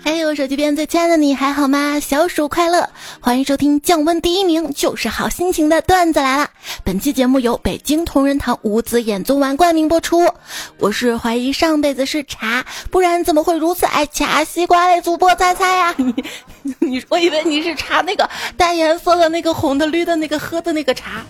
还有手机边最亲爱的你还好吗？小暑快乐，欢迎收听降温第一名就是好心情的段子来了。本期节目由北京同仁堂五子衍宗丸冠名播出。我是怀疑上辈子是茶，不然怎么会如此爱掐西瓜嘞？主播猜猜呀？你 你，我以为你是茶那个带颜色的那个红的绿的那个喝的那个茶。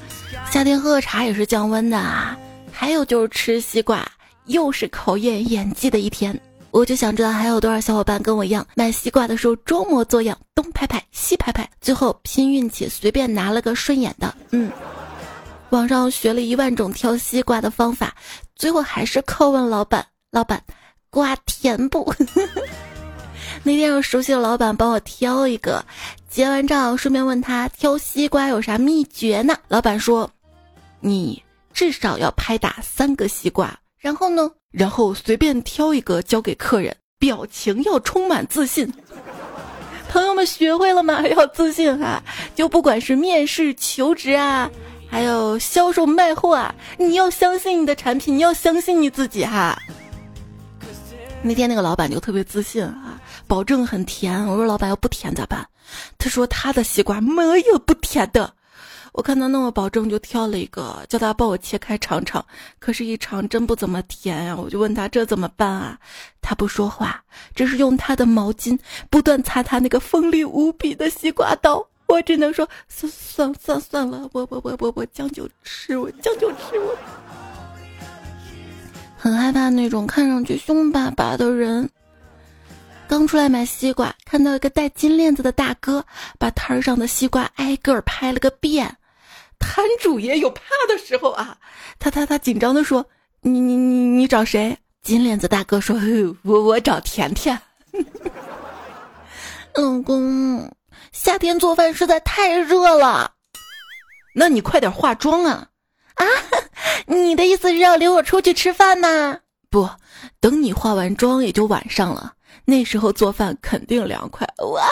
夏天喝茶也是降温的啊。还有就是吃西瓜，又是考验演技的一天。我就想知道还有多少小伙伴跟我一样买西瓜的时候装模作样，东拍拍西拍拍，最后拼运气随便拿了个顺眼的。嗯，网上学了一万种挑西瓜的方法，最后还是靠问老板。老板，瓜甜不？那天让熟悉的老板帮我挑一个，结完账顺便问他挑西瓜有啥秘诀呢？老板说，你至少要拍打三个西瓜。然后呢？然后随便挑一个交给客人，表情要充满自信。朋友们学会了吗？要自信哈！就不管是面试、求职啊，还有销售、卖货啊，你要相信你的产品，你要相信你自己哈。那天那个老板就特别自信啊，保证很甜。我说老板要不甜咋办？他说他的西瓜没有不甜的。我看他那么保证，就挑了一个，叫他帮我切开尝尝。可是，一尝真不怎么甜呀！我就问他这怎么办啊？他不说话，只是用他的毛巾不断擦他那个锋利无比的西瓜刀。我只能说算算算算了，我我我我我将就吃，我将就吃。我很害怕那种看上去凶巴巴的人。刚出来买西瓜，看到一个戴金链子的大哥，把摊上的西瓜挨个拍了个遍。摊主也有怕的时候啊，他他他紧张的说：“你你你你找谁？”金链子大哥说：“ 我我找甜甜。”老公，夏天做饭实在太热了，那你快点化妆啊！啊，你的意思是要领我出去吃饭呢？不，等你化完妆也就晚上了，那时候做饭肯定凉快哇。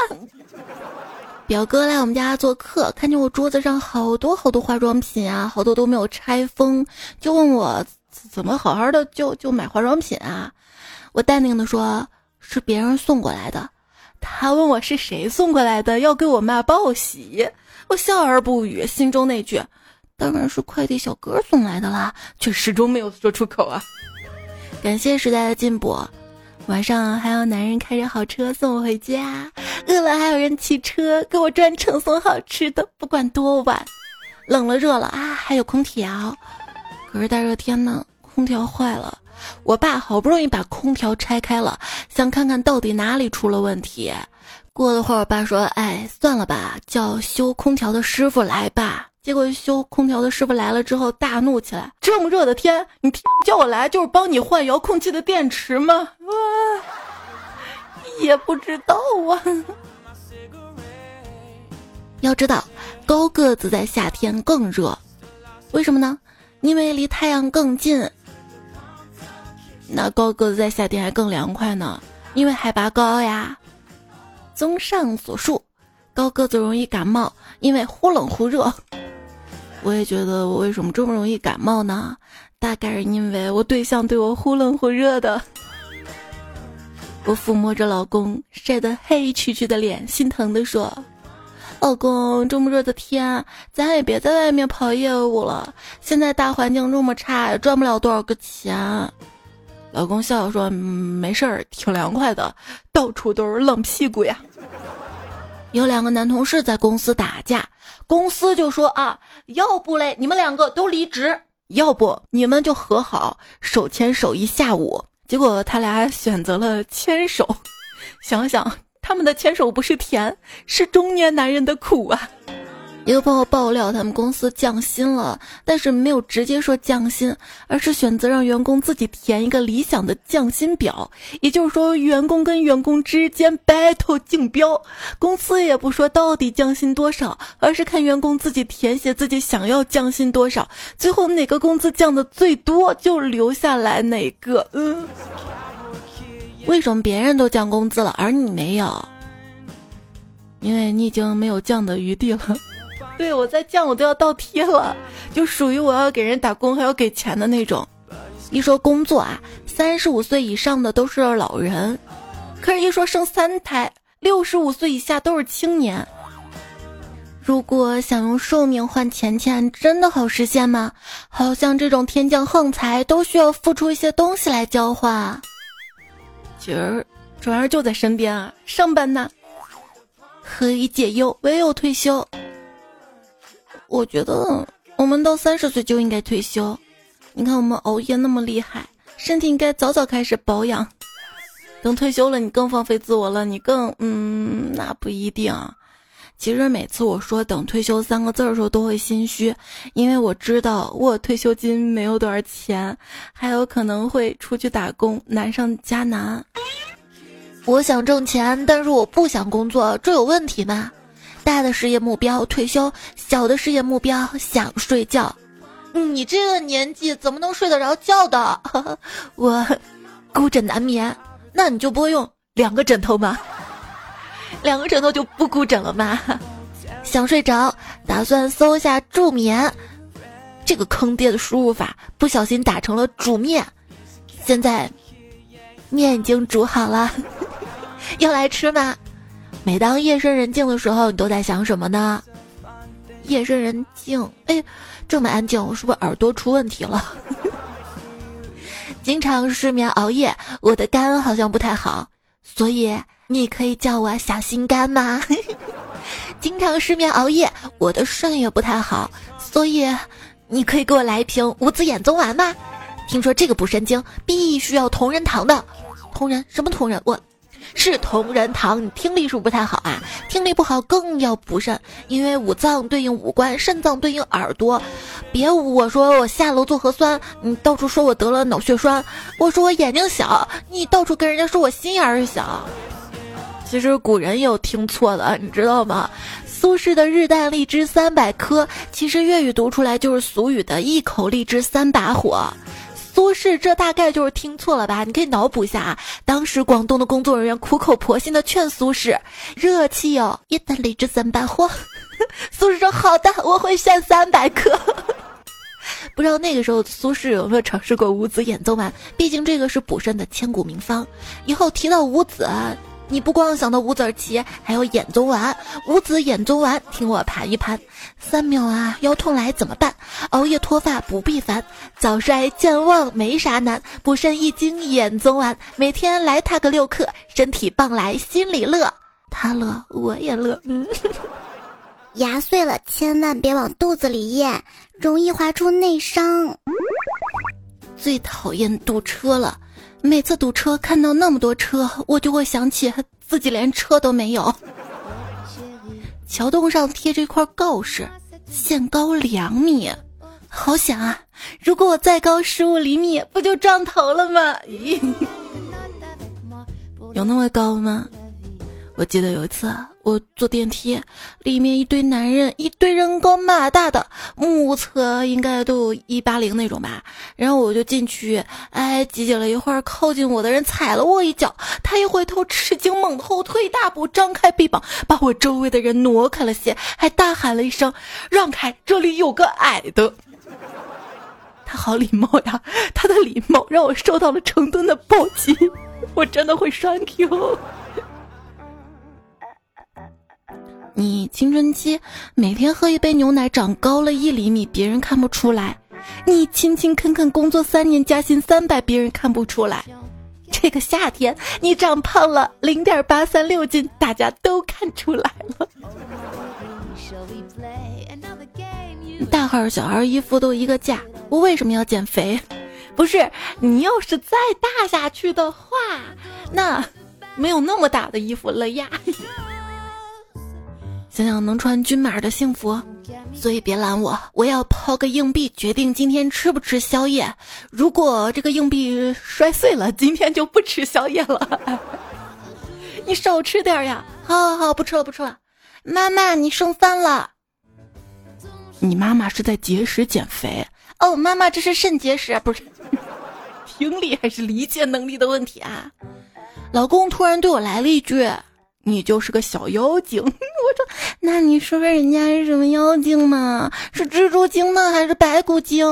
表哥来我们家做客，看见我桌子上好多好多化妆品啊，好多都没有拆封，就问我怎么好好的就就买化妆品啊？我淡定的说，是别人送过来的。他问我是谁送过来的，要给我妈报喜。我笑而不语，心中那句当然是快递小哥送来的啦，却始终没有说出口啊。感谢时代的进步。晚上还有男人开着好车送我回家，饿了还有人骑车给我专程送好吃的，不管多晚，冷了热了啊，还有空调。可是大热天呢，空调坏了，我爸好不容易把空调拆开了，想看看到底哪里出了问题。过了会儿，我爸说：“哎，算了吧，叫修空调的师傅来吧。”结果修空调的师傅来了之后，大怒起来：“这么热的天，你叫我来就是帮你换遥控器的电池吗？”哇，也不知道啊。要知道，高个子在夏天更热，为什么呢？因为离太阳更近。那高个子在夏天还更凉快呢，因为海拔高呀。综上所述，高个子容易感冒，因为忽冷忽热。我也觉得我为什么这么容易感冒呢？大概是因为我对象对我忽冷忽热的。我抚摸着老公晒得黑黢黢的脸，心疼地说：“老公，这么热的天，咱也别在外面跑业务了。现在大环境这么差，也赚不了多少个钱。”老公笑笑说：“没事儿，挺凉快的，到处都是冷屁股呀。”有两个男同事在公司打架。公司就说啊，要不嘞，你们两个都离职；要不你们就和好，手牵手一下午。结果他俩选择了牵手，想想他们的牵手不是甜，是中年男人的苦啊。一个朋友爆料，他们公司降薪了，但是没有直接说降薪，而是选择让员工自己填一个理想的降薪表。也就是说，员工跟员工之间 battle 竞标，公司也不说到底降薪多少，而是看员工自己填写自己想要降薪多少，最后哪个工资降的最多就留下来哪个。嗯，为什么别人都降工资了，而你没有？因为你已经没有降的余地了。对我在降，我都要倒贴了，就属于我要给人打工还要给钱的那种。一说工作啊，三十五岁以上的都是老人，可是，一说生三胎，六十五岁以下都是青年。如果想用寿命换钱钱，真的好实现吗？好像这种天降横财都需要付出一些东西来交换。今儿转儿就在身边啊，上班呢。何以解忧，唯有退休。我觉得我们到三十岁就应该退休。你看我们熬夜那么厉害，身体应该早早开始保养。等退休了，你更放飞自我了，你更……嗯，那不一定。其实每次我说等退休三个字的时候，都会心虚，因为我知道我退休金没有多少钱，还有可能会出去打工，难上加难。我想挣钱，但是我不想工作，这有问题吗？大的事业目标退休，小的事业目标想睡觉。你这个年纪怎么能睡得着觉的？我孤枕难眠，那你就不会用两个枕头吗？两个枕头就不孤枕了吗？想睡着，打算搜一下助眠，这个坑爹的输入法，不小心打成了煮面。现在面已经煮好了，要来吃吗？每当夜深人静的时候，你都在想什么呢？夜深人静，哎，这么安静，我是不是耳朵出问题了？经常失眠熬夜，我的肝好像不太好，所以。你可以叫我小心肝吗？经常失眠熬夜，我的肾也不太好，所以你可以给我来一瓶五子衍宗丸吗？听说这个补肾精必须要同仁堂的，同仁什么同仁？我是同仁堂。你听力是不是不太好啊？听力不好更要补肾，因为五脏对应五官，肾脏对应耳朵。别我说我下楼做核酸，你到处说我得了脑血栓；我说我眼睛小，你到处跟人家说我心眼儿小。其实古人有听错的，你知道吗？苏轼的“日啖荔枝三百颗”，其实粤语读出来就是俗语的“一口荔枝三把火”。苏轼这大概就是听错了吧？你可以脑补一下啊。当时广东的工作人员苦口婆心的劝苏轼：“热气哦，一等里之三百货。” 苏轼说：“好的，我会炫三百颗。”不知道那个时候苏轼有没有尝试过五子衍宗丸？毕竟这个是补肾的千古名方。以后提到五子。你不光想到五子棋，还有眼宗丸、五子眼宗丸，听我盘一盘。三秒啊，腰痛来怎么办？熬夜脱发不必烦，早衰健忘没啥难。补肾益精眼宗丸，每天来它个六克，身体棒来心里乐。他乐我也乐。嗯，牙碎了千万别往肚子里咽，容易划出内伤。最讨厌堵车了。每次堵车看到那么多车，我就会想起自己连车都没有。桥洞上贴着一块告示，限高两米，好险啊！如果我再高十五厘米，不就撞头了吗？有那么高吗？我记得有一次。我坐电梯，里面一堆男人，一堆人高马大的，目测应该都有一八零那种吧。然后我就进去，哎，挤挤了一会儿，靠近我的人踩了我一脚，他一回头，吃惊猛后退一大步，张开臂膀，把我周围的人挪开了些，还大喊了一声：“让开，这里有个矮的。”他好礼貌呀，他的礼貌让我受到了成吨的暴击，我真的会栓 Q。你青春期每天喝一杯牛奶长高了一厘米，别人看不出来；你勤勤恳恳工作三年加薪三百，别人看不出来。这个夏天你长胖了零点八三六斤，大家都看出来了。大号小孩衣服都一个价，我为什么要减肥？不是你要是再大下去的话，那没有那么大的衣服了呀。想想能穿均码的幸福，所以别拦我，我要抛个硬币决定今天吃不吃宵夜。如果这个硬币摔碎了，今天就不吃宵夜了。你少吃点呀！好好好，不吃了不吃了。妈妈，你剩饭了。你妈妈是在节食减肥哦，妈妈这是肾结石，不是 听力还是理解能力的问题啊？老公突然对我来了一句。你就是个小妖精，我说，那你说说人家是什么妖精嘛？是蜘蛛精呢，还是白骨精？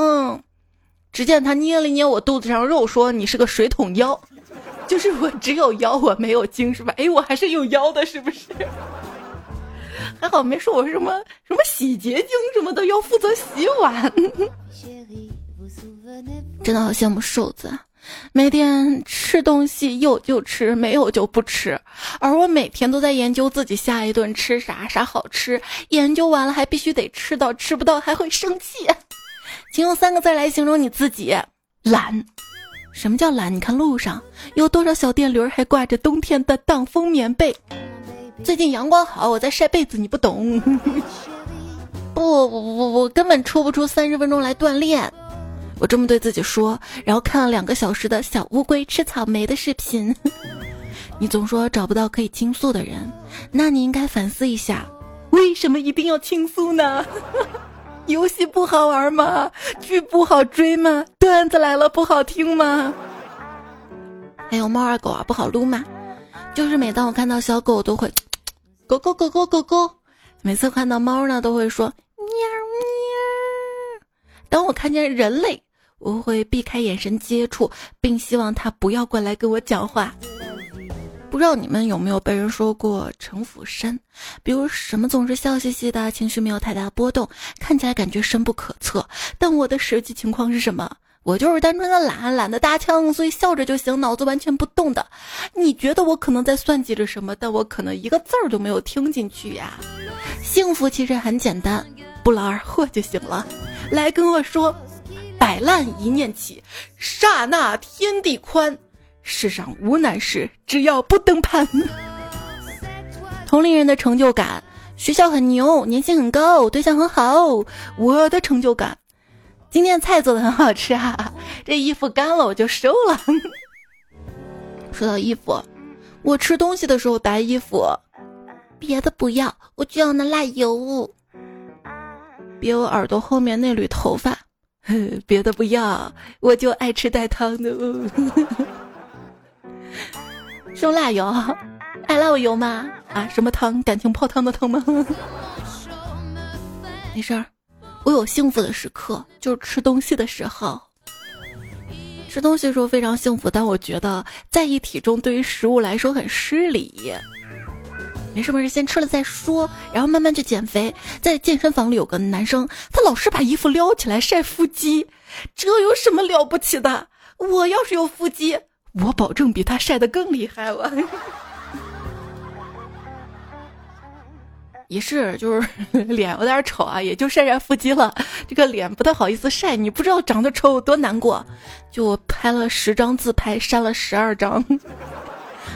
只见他捏了捏我肚子上肉，说：“你是个水桶妖。”就是我只有腰，我没有精，是吧？哎，我还是有腰的，是不是？还好没说我什么什么洗洁精什么的，要负责洗碗。真的好羡慕瘦子，每天吃东西有就吃，没有就不吃。而我每天都在研究自己下一顿吃啥，啥好吃。研究完了还必须得吃到，吃不到还会生气。请用三个字来形容你自己：懒。什么叫懒？你看路上有多少小电驴还挂着冬天的挡风棉被。最近阳光好，我在晒被子，你不懂。不，我我我根本抽不出三十分钟来锻炼。我这么对自己说，然后看了两个小时的小乌龟吃草莓的视频。你总说找不到可以倾诉的人，那你应该反思一下，为什么一定要倾诉呢？游戏不好玩吗？剧不好追吗？段子来了不好听吗？还有猫儿狗啊不好撸吗？就是每当我看到小狗，都会，狗狗狗狗狗狗。每次看到猫呢，都会说喵喵。当我看见人类，我会避开眼神接触，并希望他不要过来跟我讲话。不知道你们有没有被人说过城府深？比如什么总是笑嘻嘻的，情绪没有太大波动，看起来感觉深不可测。但我的实际情况是什么？我就是单纯的懒，懒得搭腔，所以笑着就行，脑子完全不动的。你觉得我可能在算计着什么？但我可能一个字儿都没有听进去呀。幸福其实很简单，不劳而获就行了。来跟我说，摆烂一念起，刹那天地宽。世上无难事，只要不登攀。同龄人的成就感，学校很牛，年薪很高，对象很好。我的成就感，今天菜做的很好吃啊，这衣服干了我就收了。说到衣服，我吃东西的时候白衣服，别的不要，我就要那辣油。别我耳朵后面那缕头发，别的不要，我就爱吃带汤的。用辣油，爱辣油吗？啊，什么汤？感情泡汤的汤吗？没事儿，我有幸福的时刻，就是吃东西的时候。吃东西的时候非常幸福，但我觉得在意体重对于食物来说很失礼。没事没事，先吃了再说，然后慢慢去减肥。在健身房里有个男生，他老是把衣服撩起来晒腹肌，这有什么了不起的？我要是有腹肌。我保证比他晒得更厉害，我 也是，就是 脸有点丑啊，也就晒晒腹肌了。这个脸不太好意思晒，你不知道长得丑有多难过。就拍了十张自拍，删了十二张，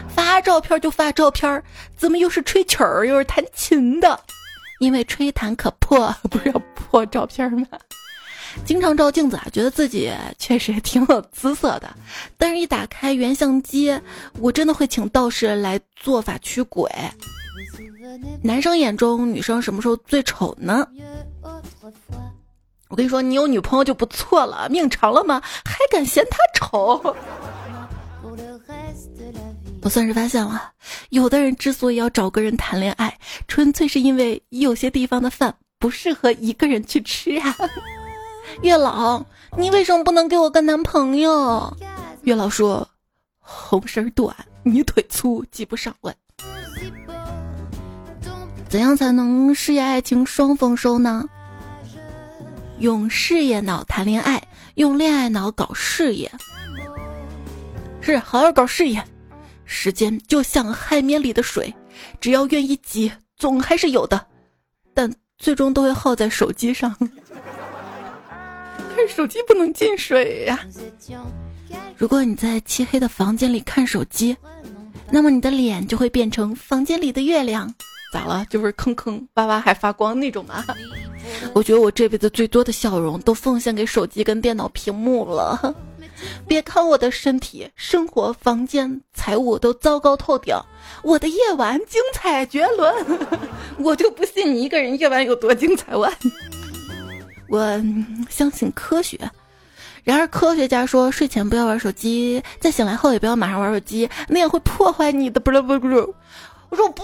发照片就发照片，怎么又是吹曲儿又是弹琴的？因为吹弹可破，不是要破照片吗？经常照镜子啊，觉得自己确实挺有姿色的，但是一打开原相机，我真的会请道士来做法驱鬼。男生眼中女生什么时候最丑呢？我跟你说，你有女朋友就不错了，命长了吗？还敢嫌她丑？我算是发现了，有的人之所以要找个人谈恋爱，纯粹是因为有些地方的饭不适合一个人去吃啊。月老，你为什么不能给我个男朋友？月老说：“红绳短，你腿粗，挤不上问。”怎样才能事业爱情双丰收呢？用事业脑谈恋爱，用恋爱脑搞事业。是，好好搞事业。时间就像海绵里的水，只要愿意挤，总还是有的，但最终都会耗在手机上。看手机不能进水呀！如果你在漆黑的房间里看手机，那么你的脸就会变成房间里的月亮。咋了？就是坑坑洼洼还发光那种吗？我觉得我这辈子最多的笑容都奉献给手机跟电脑屏幕了。别看我的身体、生活、房间、财务都糟糕透顶，我的夜晚精彩绝伦。我就不信你一个人夜晚有多精彩我！我相信科学，然而科学家说睡前不要玩手机，在醒来后也不要马上玩手机，那样会破坏你的不不不不。我说不，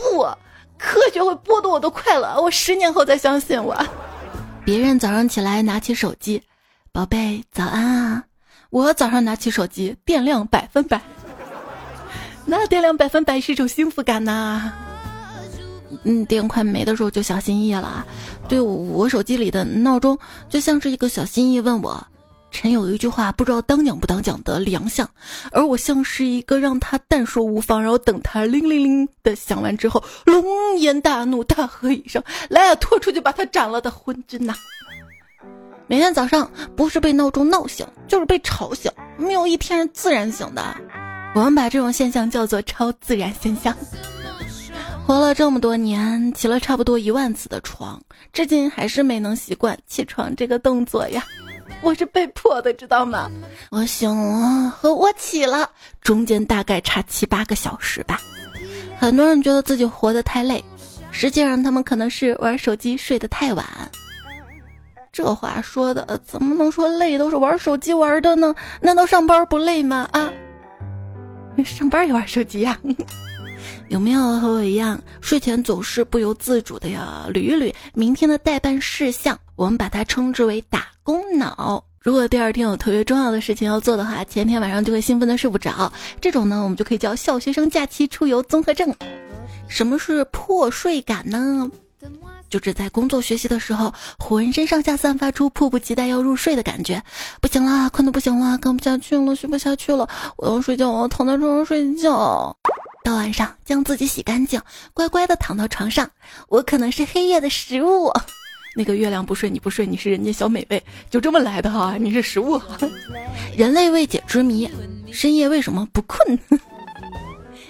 科学会剥夺我的快乐，我十年后再相信我。别人早上起来拿起手机，宝贝早安啊！我早上拿起手机，电量百分百。那电量百分百是一种幸福感呐。嗯，电快没的时候就小心翼翼了。对我手机里的闹钟就像是一个小心翼翼问我：“臣有一句话不知道当讲不当讲的良相。”而我像是一个让他但说无妨，然后等他铃铃铃的响完之后，龙颜大怒，大喝一声：“来啊，拖出去把他斩了的昏君呐！”每天早上不是被闹钟闹醒，就是被吵醒，没有一天是自然醒的。我们把这种现象叫做超自然现象。活了这么多年，起了差不多一万次的床，至今还是没能习惯起床这个动作呀。我是被迫的，知道吗？我醒了和我起了中间大概差七八个小时吧。很多人觉得自己活得太累，实际上他们可能是玩手机睡得太晚。这话说的怎么能说累都是玩手机玩的呢？难道上班不累吗？啊，上班也玩手机呀？有没有和我一样，睡前总是不由自主的要捋一捋明天的代办事项？我们把它称之为打工脑。如果第二天有特别重要的事情要做的话，前天晚上就会兴奋的睡不着。这种呢，我们就可以叫小学生假期出游综合症。什么是破睡感呢？就只在工作学习的时候，浑身上下散发出迫不及待要入睡的感觉。不行了，困得不行了，干不下去了，学不下去了，我要睡觉，我要躺在床上睡觉。到晚上，将自己洗干净，乖乖的躺到床上。我可能是黑夜的食物。那个月亮不睡，你不睡，你是人间小美味，就这么来的哈。你是食物，人类未解之谜：深夜为什么不困？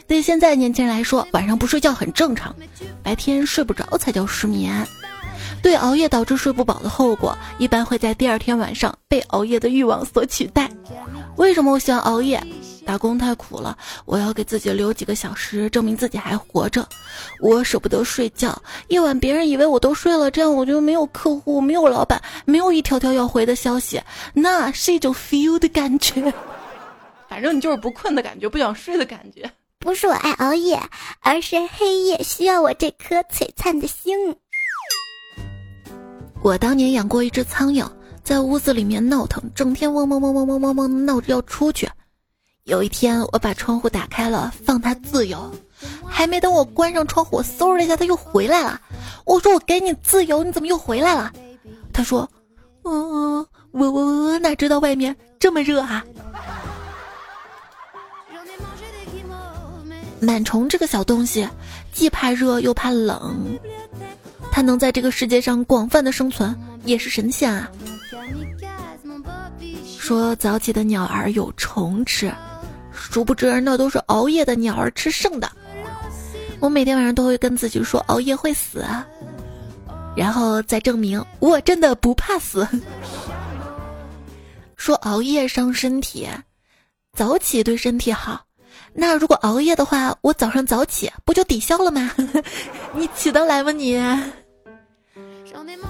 对现在年轻人来说，晚上不睡觉很正常，白天睡不着才叫失眠。对熬夜导致睡不饱的后果，一般会在第二天晚上被熬夜的欲望所取代。为什么我喜欢熬夜？打工太苦了，我要给自己留几个小时，证明自己还活着。我舍不得睡觉，夜晚别人以为我都睡了，这样我就没有客户，没有老板，没有一条条要回的消息，那是一种 feel 的感觉。反正你就是不困的感觉，不想睡的感觉。不是我爱熬夜，而是黑夜需要我这颗璀璨的星。我当年养过一只苍蝇，在屋子里面闹腾，整天嗡嗡嗡嗡嗡嗡嗡闹着要出去。有一天，我把窗户打开了，放它自由。还没等我关上窗户，嗖了一下，它又回来了。我说：“我给你自由，你怎么又回来了？”他说：“嗯，我我我哪知道外面这么热啊！”螨虫这个小东西，既怕热又怕冷，它能在这个世界上广泛的生存，也是神仙啊。说早起的鸟儿有虫吃。殊不知，那都是熬夜的鸟儿吃剩的。我每天晚上都会跟自己说熬夜会死，然后再证明我真的不怕死。说熬夜伤身体，早起对身体好。那如果熬夜的话，我早上早起不就抵消了吗？你起得来吗你？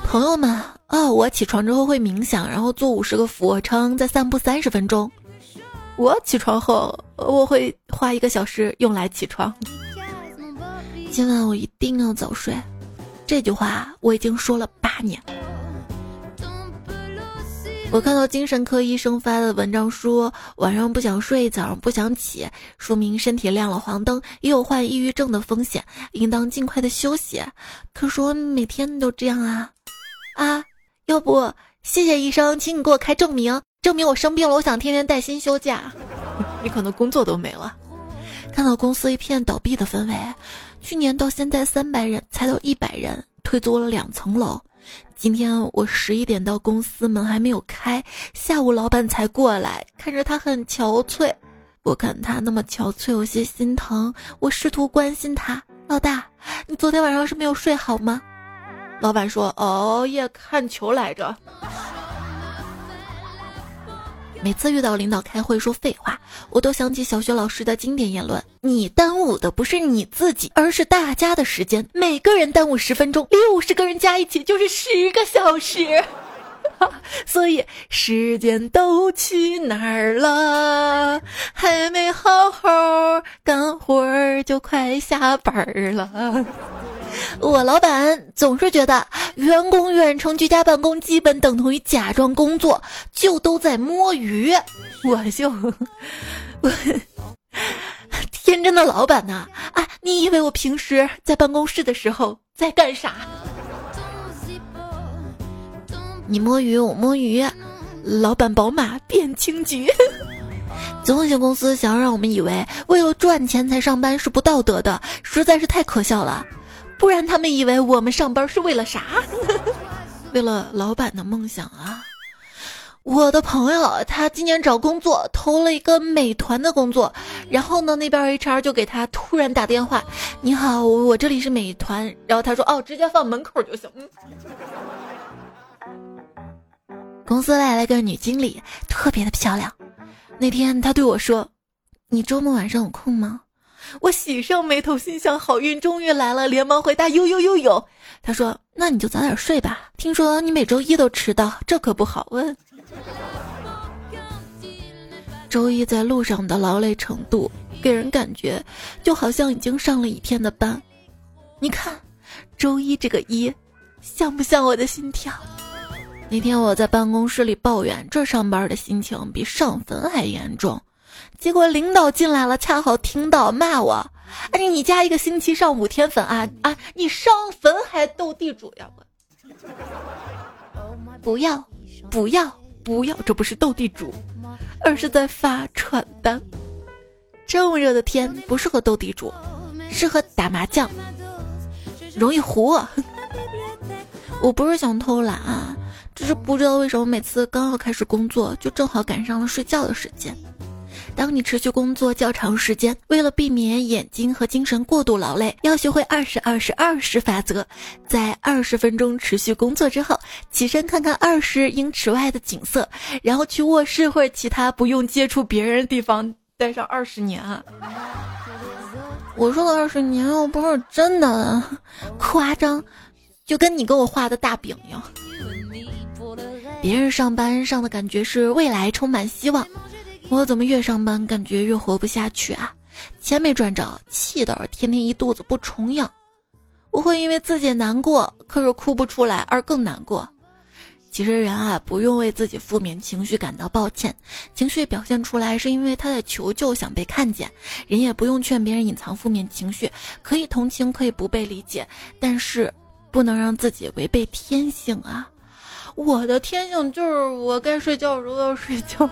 朋友们，哦，我起床之后会冥想，然后做五十个俯卧撑，再散步三十分钟。我起床后，我会花一个小时用来起床。今晚我一定要早睡，这句话我已经说了八年。我看到精神科医生发的文章说，晚上不想睡，早上不想起，说明身体亮了黄灯，也有患抑郁症的风险，应当尽快的休息。可是我每天都这样啊啊！要不谢谢医生，请你给我开证明。证明我生病了，我想天天带薪休假。你可能工作都没了。看到公司一片倒闭的氛围，去年到现在三百人才到一百人，退租了两层楼。今天我十一点到公司，门还没有开，下午老板才过来，看着他很憔悴，我看他那么憔悴，有些心疼。我试图关心他，老大，你昨天晚上是没有睡好吗？老板说熬夜看球来着。每次遇到领导开会说废话，我都想起小学老师的经典言论：你耽误的不是你自己，而是大家的时间。每个人耽误十分钟，六十个人加一起就是十个小时。所以时间都去哪儿了？还没好好干活儿，就快下班了。我老板总是觉得员工远程居家办公基本等同于假装工作，就都在摸鱼。我就，我天真的老板呐！啊，你以为我平时在办公室的时候在干啥？你摸鱼，我摸鱼。老板宝马变青桔。总有些公司想要让我们以为为了赚钱才上班是不道德的，实在是太可笑了。不然他们以为我们上班是为了啥？为了老板的梦想啊！我的朋友他今年找工作投了一个美团的工作，然后呢那边 HR 就给他突然打电话：“你好，我这里是美团。”然后他说：“哦，直接放门口就行。”嗯。公司来了个女经理，特别的漂亮。那天她对我说：“你周末晚上有空吗？”我喜上眉头，心想好运终于来了，连忙回答：“有有有有。”他说：“那你就早点睡吧。听说你每周一都迟到，这可不好问。”周一在路上的劳累程度，给人感觉就好像已经上了一天的班。你看，周一这个一，像不像我的心跳？那天我在办公室里抱怨，这上班的心情比上坟还严重。结果领导进来了，恰好听到骂我：“哎，你家一个星期上五天坟啊啊！你上坟还斗地主呀？”不要，不要，不要！这不是斗地主，而是在发传单。这么热的天不适合斗地主，适合打麻将，容易糊。我不是想偷懒啊，只是不知道为什么每次刚要开始工作，就正好赶上了睡觉的时间。当你持续工作较长时间，为了避免眼睛和精神过度劳累，要学会二十二十二十法则。在二十分钟持续工作之后，起身看看二十英尺外的景色，然后去卧室或者其他不用接触别人的地方待上二十年。我说的二十年又不是真的夸张，就跟你给我画的大饼一样。别人上班上的感觉是未来充满希望。我怎么越上班感觉越活不下去啊？钱没赚着，气的天天一肚子不重样。我会因为自己难过，可是哭不出来而更难过。其实人啊，不用为自己负面情绪感到抱歉，情绪表现出来是因为他在求救，想被看见。人也不用劝别人隐藏负面情绪，可以同情，可以不被理解，但是不能让自己违背天性啊！我的天性就是我该睡觉的时候要睡觉。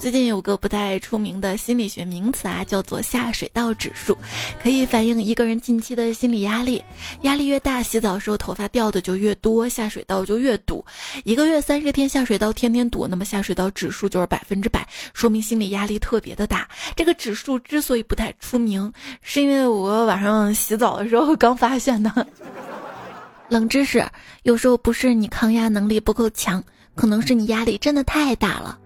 最近有个不太出名的心理学名词啊，叫做下水道指数，可以反映一个人近期的心理压力。压力越大，洗澡时候头发掉的就越多，下水道就越堵。一个月三十天下水道天天堵，那么下水道指数就是百分之百，说明心理压力特别的大。这个指数之所以不太出名，是因为我晚上洗澡的时候刚发现的。冷知识：有时候不是你抗压能力不够强，可能是你压力真的太大了。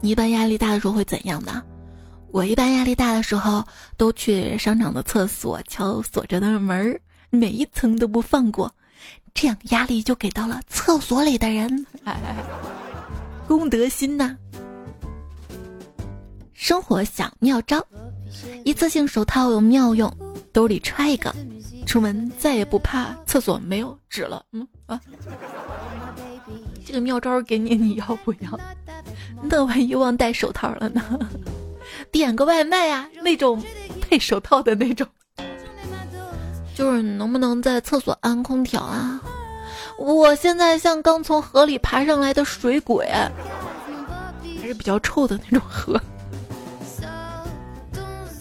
你一般压力大的时候会怎样的？我一般压力大的时候都去商场的厕所敲锁着的门儿，每一层都不放过，这样压力就给到了厕所里的人。功德心呐！生活小妙招，一次性手套有妙用，兜里揣一个，出门再也不怕厕所没有纸了。嗯啊，这个妙招给你，你要不要？那万一忘带手套了呢？点个外卖啊，那种配手套的那种。就是能不能在厕所安空调啊？我现在像刚从河里爬上来的水鬼，还是比较臭的那种河。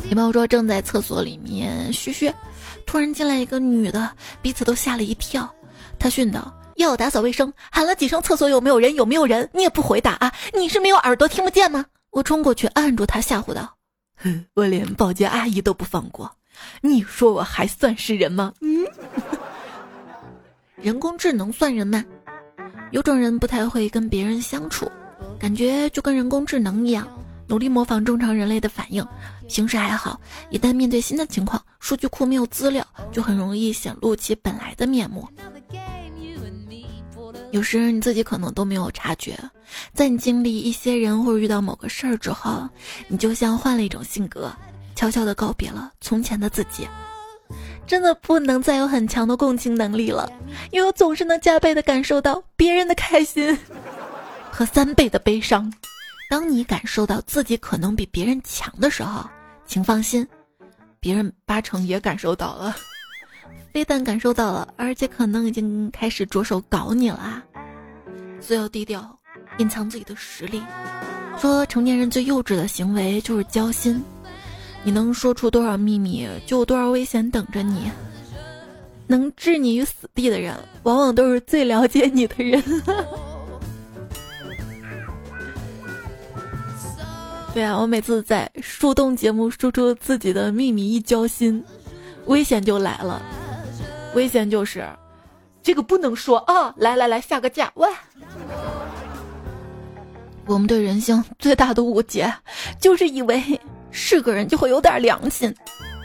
你朋友说正在厕所里面嘘嘘，突然进来一个女的，彼此都吓了一跳。他训道。要打扫卫生，喊了几声厕所有没有人？有没有人？你也不回答啊！你是没有耳朵听不见吗？我冲过去按住他，吓唬道：“我连保洁阿姨都不放过，你说我还算是人吗？”嗯，人工智能算人吗？有种人不太会跟别人相处，感觉就跟人工智能一样，努力模仿正常人类的反应，平时还好，一旦面对新的情况，数据库没有资料，就很容易显露其本来的面目。有时你自己可能都没有察觉，在你经历一些人或者遇到某个事儿之后，你就像换了一种性格，悄悄地告别了从前的自己。真的不能再有很强的共情能力了，因为我总是能加倍的感受到别人的开心 和三倍的悲伤。当你感受到自己可能比别人强的时候，请放心，别人八成也感受到了，非但感受到了，而且可能已经开始着手搞你了。所以要低调，隐藏自己的实力。说成年人最幼稚的行为就是交心，你能说出多少秘密，就有多少危险等着你。能置你于死地的人，往往都是最了解你的人。对啊，我每次在树洞节目说出自己的秘密，一交心，危险就来了。危险就是，这个不能说啊！来来来，下个架，喂。我们对人性最大的误解，就是以为是个人就会有点良心。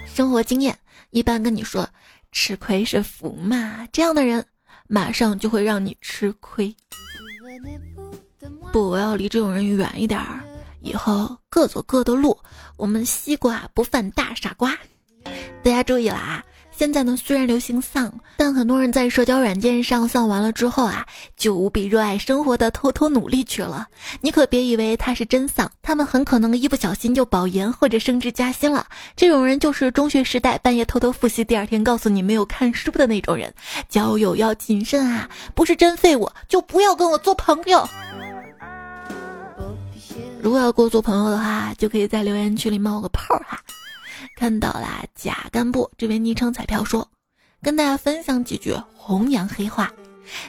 生活经验一般跟你说。吃亏是福嘛？这样的人马上就会让你吃亏。不，我要离这种人远一点儿。以后各走各的路，我们西瓜不犯大傻瓜。大家注意了啊！现在呢，虽然流行丧，但很多人在社交软件上丧完了之后啊，就无比热爱生活的偷偷努力去了。你可别以为他是真丧，他们很可能一不小心就保研或者升职加薪了。这种人就是中学时代半夜偷偷复习，第二天告诉你没有看书的那种人。交友要谨慎啊，不是真废物就不要跟我做朋友。如果要跟我做朋友的话，就可以在留言区里冒个泡哈。看到啦，假干部这位昵称彩票说，跟大家分享几句弘扬黑话：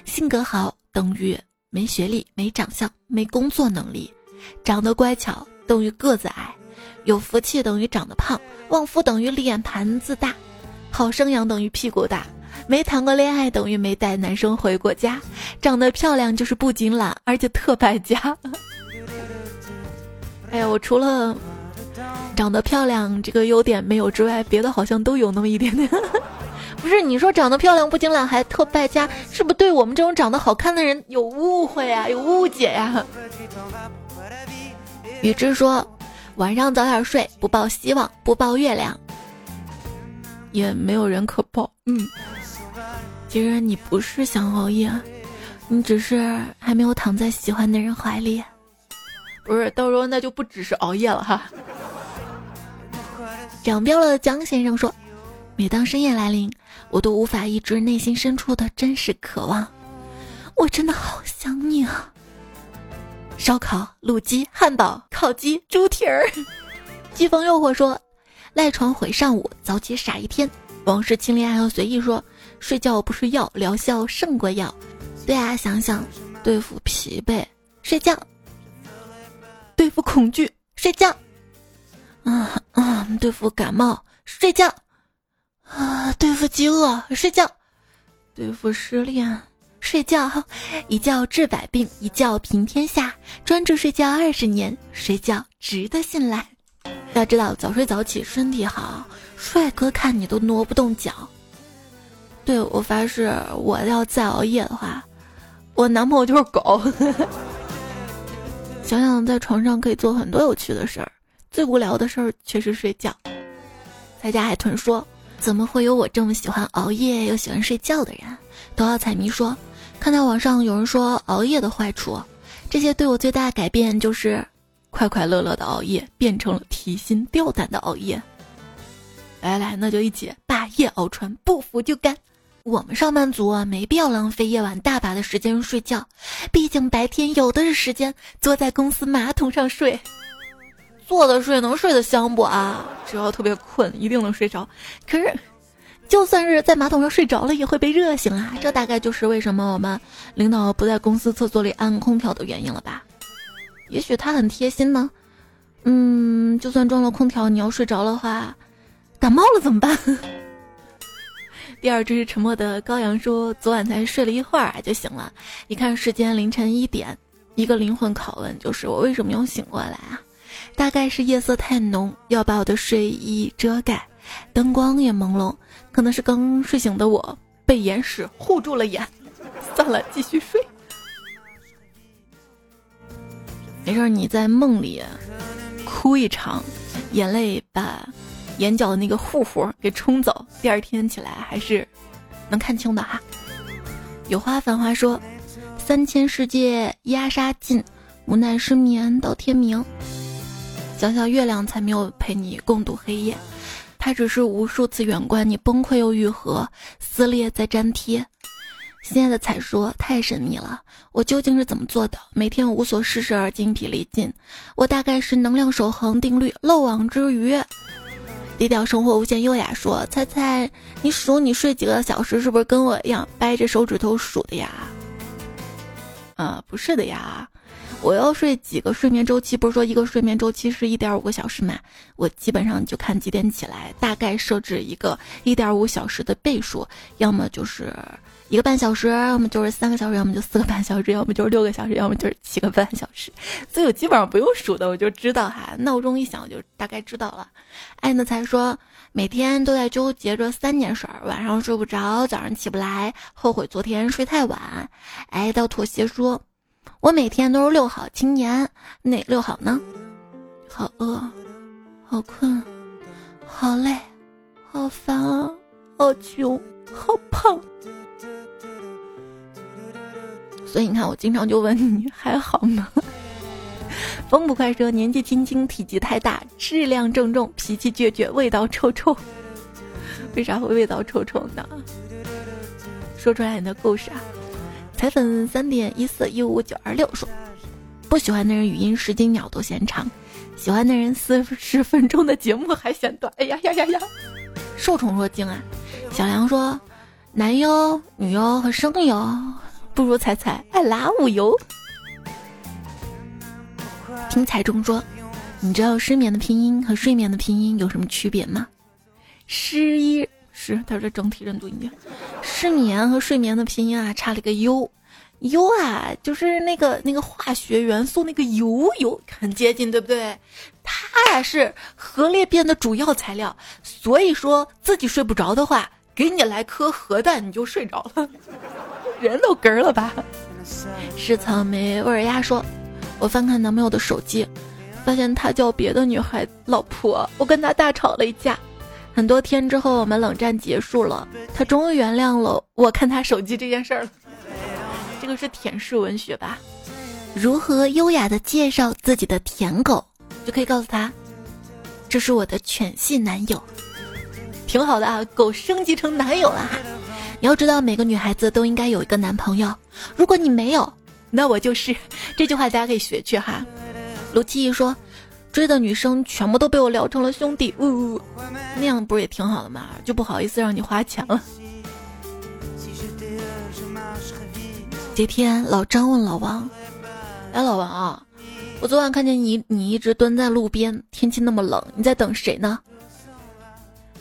性格好等于没学历、没长相、没工作能力；长得乖巧等于个子矮；有福气等于长得胖；旺夫等于脸盘子大；好生养等于屁股大；没谈过恋爱等于没带男生回过家；长得漂亮就是不仅懒，而且特败家。哎呀，我除了。长得漂亮这个优点没有之外，别的好像都有那么一点点。不是你说长得漂亮不仅懒还特败家，是不是对我们这种长得好看的人有误会啊？有误解呀？雨之说，晚上早点睡，不抱希望，不抱月亮，也没有人可抱。嗯，其实你不是想熬夜，你只是还没有躺在喜欢的人怀里。不是，到时候那就不只是熬夜了哈。长标了的，江先生说：“每当深夜来临，我都无法抑制内心深处的真实渴望。我真的好想你啊！烧烤、卤鸡、汉堡、烤鸡、猪蹄儿。”季风诱惑说：“赖床毁上午，早起傻一天。”往事清恋爱和随意说：“睡觉不是药，疗效胜过药。”对啊，想想对付疲惫，睡觉；对付恐惧，睡觉。啊啊！对付感冒睡觉，啊，对付饥饿睡觉，对付失恋睡觉，一觉治百病，一觉平天下。专注睡觉二十年，睡觉值得信赖。要知道，早睡早起身体好，帅哥看你都挪不动脚。对我发誓，我要再熬夜的话，我男朋友就是狗。想想在床上可以做很多有趣的事儿。最无聊的事儿却是睡觉。在家海豚说：“怎么会有我这么喜欢熬夜又喜欢睡觉的人？”头号彩迷说：“看到网上有人说熬夜的坏处，这些对我最大的改变就是，快快乐乐的熬夜变成了提心吊胆的熬夜。”来来，那就一起把夜熬穿，不服就干。我们上班族啊，没必要浪费夜晚大把的时间睡觉，毕竟白天有的是时间坐在公司马桶上睡。坐着睡能睡得香不啊？只要特别困，一定能睡着。可是，就算是在马桶上睡着了，也会被热醒啊！这大概就是为什么我们领导不在公司厕所里安空调的原因了吧？也许他很贴心呢。嗯，就算装了空调，你要睡着的话，感冒了怎么办？第二只是沉默的羔羊说：“昨晚才睡了一会儿啊就醒了，一看时间凌晨一点，一个灵魂拷问就是我为什么要醒过来啊？”大概是夜色太浓，要把我的睡衣遮盖，灯光也朦胧，可能是刚睡醒的我被眼屎护住了眼。算了，继续睡。没事，你在梦里哭一场，眼泪把眼角的那个糊糊给冲走，第二天起来还是能看清的哈。有花繁花说：“三千世界压杀尽。”无奈失眠到天明。想想月亮才没有陪你共度黑夜，它只是无数次远观你崩溃又愈合，撕裂再粘贴。心爱的彩说：“太神秘了，我究竟是怎么做的？每天无所事事而精疲力尽，我大概是能量守恒定律漏网之鱼。”低调生活无限优雅说：“猜猜你数你睡几个小时，是不是跟我一样掰着手指头数的呀？”啊，不是的呀。我要睡几个睡眠周期？不是说一个睡眠周期是一点五个小时嘛？我基本上就看几点起来，大概设置一个一点五小时的倍数，要么就是一个半小时，要么就是三个小时，要么就四个半小时，要么就是六个小时，要么就是七个半小时。所以我基本上不用数的，我就知道哈，闹钟一响我就大概知道了。爱那才说每天都在纠结着三件事儿：晚上睡不着，早上起不来，后悔昨天睡太晚。爱到妥协说。我每天都是六好青年，哪六好呢？好饿，好困，好累，好烦，好穷，好胖。所以你看，我经常就问你 还好吗？风不快说年纪轻轻，体积太大，质量正重，脾气倔倔，味道臭臭。为啥会味道臭臭呢？说出来你的故事啊！彩粉三点一四一五九二六说，不喜欢的人语音十几秒都嫌长，喜欢的人四十分钟的节目还嫌短。哎呀呀呀呀！受宠若惊啊！小梁说，男优、女优和声优不如彩彩爱拉五油。听彩中说，你知道失眠的拼音和睡眠的拼音有什么区别吗？失一。是，他说整体认读音。失眠和睡眠的拼音啊，差了个 u，u 啊，就是那个那个化学元素那个铀铀，很接近，对不对？它呀是核裂变的主要材料，所以说自己睡不着的话，给你来颗核弹，你就睡着了，人都根了吧？是草莓味儿鸭说，我翻看男朋友的手机，发现他叫别的女孩老婆，我跟他大吵了一架。很多天之后，我们冷战结束了，他终于原谅了我看他手机这件事儿了。这个是舔舐文学吧？如何优雅的介绍自己的舔狗，就可以告诉他，这是我的犬系男友，挺好的啊，狗升级成男友了。你要知道，每个女孩子都应该有一个男朋友，如果你没有，那我就是。这句话大家可以学去哈。卢七一说。追的女生全部都被我聊成了兄弟，呜呜，那样不是也挺好的吗？就不好意思让你花钱了。这天，老张问老王：“哎，老王啊，我昨晚看见你，你一直蹲在路边，天气那么冷，你在等谁呢？”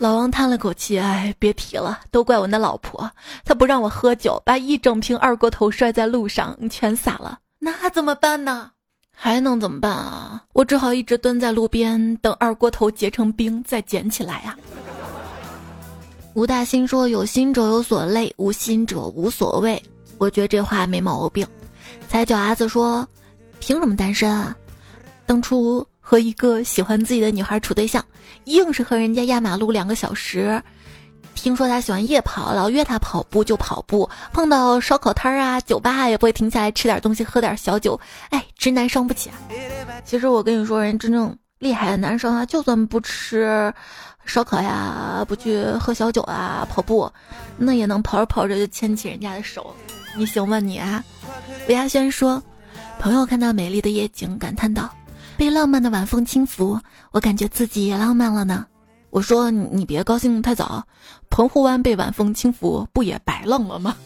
老王叹了口气：“哎，别提了，都怪我那老婆，她不让我喝酒，把一整瓶二锅头摔在路上，全洒了，那怎么办呢？”还能怎么办啊？我只好一直蹲在路边等二锅头结成冰再捡起来呀。吴大兴说：“有心者有所累，无心者无所谓。”我觉得这话没毛病。踩脚丫子说：“凭什么单身啊？当初和一个喜欢自己的女孩处对象，硬是和人家压马路两个小时。”听说他喜欢夜跑，老约他跑步就跑步，碰到烧烤摊儿啊、酒吧也不会停下来吃点东西、喝点小酒。哎，直男伤不起啊！其实我跟你说，人真正厉害的男生啊，就算不吃烧烤呀，不去喝小酒啊，跑步，那也能跑着跑着就牵起人家的手。你行吗你啊？魏亚轩说，朋友看到美丽的夜景，感叹道：“被浪漫的晚风轻拂，我感觉自己也浪漫了呢。”我说你你别高兴太早，澎湖湾被晚风轻拂，不也白浪了吗？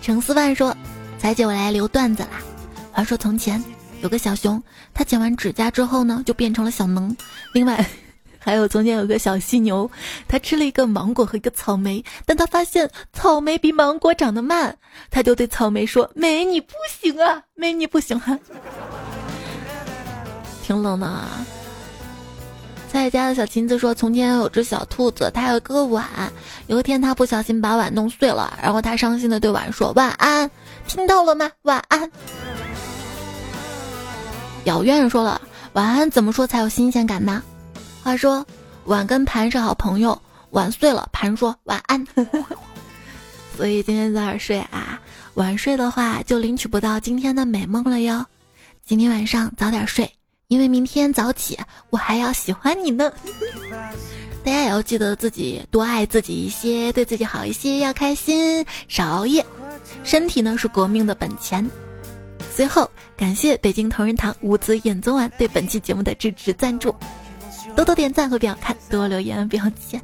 程思万说：“彩姐，我来留段子啦。话说从前有个小熊，它剪完指甲之后呢，就变成了小能。另外，还有从前有个小犀牛，它吃了一个芒果和一个草莓，但它发现草莓比芒果长得慢，它就对草莓说：美你不行啊，美你不行啊。”挺冷的啊。在家的小琴子说：“从前有只小兔子，它有个碗。有一天，它不小心把碗弄碎了，然后它伤心的对碗说：‘晚安，听到了吗？晚安。’姚院说了：‘晚安怎么说才有新鲜感呢？’话说，碗跟盘是好朋友，碗碎了，盘说晚安。所以今天早点睡啊。”晚睡的话就领取不到今天的美梦了哟。今天晚上早点睡，因为明天早起我还要喜欢你呢。大家也要记得自己多爱自己一些，对自己好一些，要开心，少熬夜。身体呢是革命的本钱。最后，感谢北京同仁堂五子衍宗丸对本期节目的支持赞助。多多点赞和表看，多留言表见。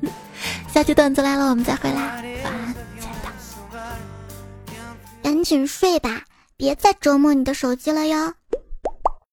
下期段子来了，我们再回来。晚安，亲爱的。赶紧睡吧，别再折磨你的手机了哟。